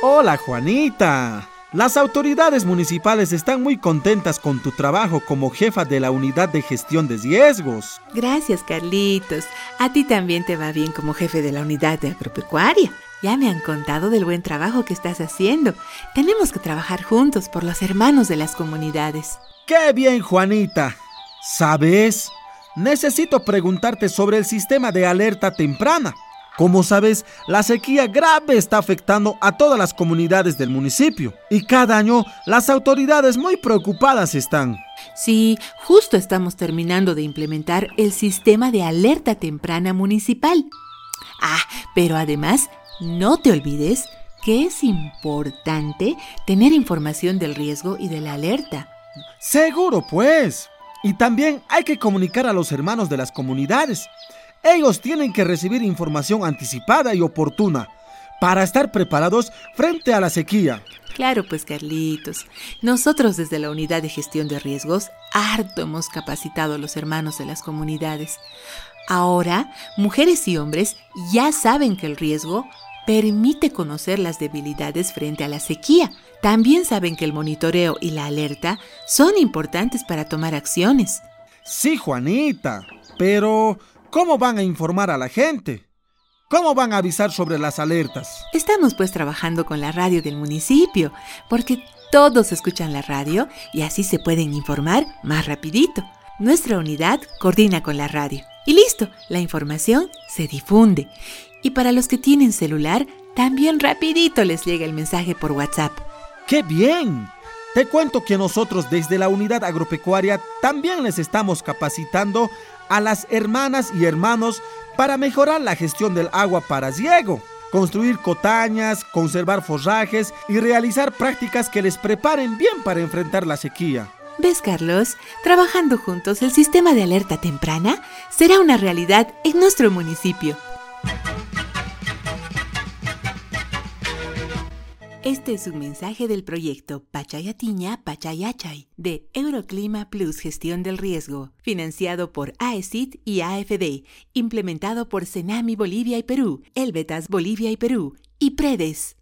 Hola Juanita. Las autoridades municipales están muy contentas con tu trabajo como jefa de la unidad de gestión de riesgos. Gracias, Carlitos. A ti también te va bien como jefe de la unidad de agropecuaria. Ya me han contado del buen trabajo que estás haciendo. Tenemos que trabajar juntos por los hermanos de las comunidades. ¡Qué bien, Juanita! ¿Sabes? Necesito preguntarte sobre el sistema de alerta temprana. Como sabes, la sequía grave está afectando a todas las comunidades del municipio y cada año las autoridades muy preocupadas están. Sí, justo estamos terminando de implementar el sistema de alerta temprana municipal. Ah, pero además no te olvides que es importante tener información del riesgo y de la alerta. Seguro, pues. Y también hay que comunicar a los hermanos de las comunidades. Ellos tienen que recibir información anticipada y oportuna para estar preparados frente a la sequía. Claro, pues Carlitos, nosotros desde la Unidad de Gestión de Riesgos harto hemos capacitado a los hermanos de las comunidades. Ahora, mujeres y hombres ya saben que el riesgo permite conocer las debilidades frente a la sequía. También saben que el monitoreo y la alerta son importantes para tomar acciones. Sí, Juanita, pero ¿cómo van a informar a la gente? ¿Cómo van a avisar sobre las alertas? Estamos pues trabajando con la radio del municipio, porque todos escuchan la radio y así se pueden informar más rapidito. Nuestra unidad coordina con la radio. Y listo, la información se difunde. Y para los que tienen celular, también rapidito les llega el mensaje por WhatsApp. ¡Qué bien! Te cuento que nosotros desde la unidad agropecuaria también les estamos capacitando a las hermanas y hermanos para mejorar la gestión del agua para riego, construir cotañas, conservar forrajes y realizar prácticas que les preparen bien para enfrentar la sequía. ¿Ves, Carlos? Trabajando juntos, el sistema de alerta temprana será una realidad en nuestro municipio. Este es un mensaje del proyecto Pachayatiña Pachayachay de Euroclima Plus Gestión del Riesgo, financiado por AECIT y AFD, implementado por Senami Bolivia y Perú, Elbetas Bolivia y Perú y Predes.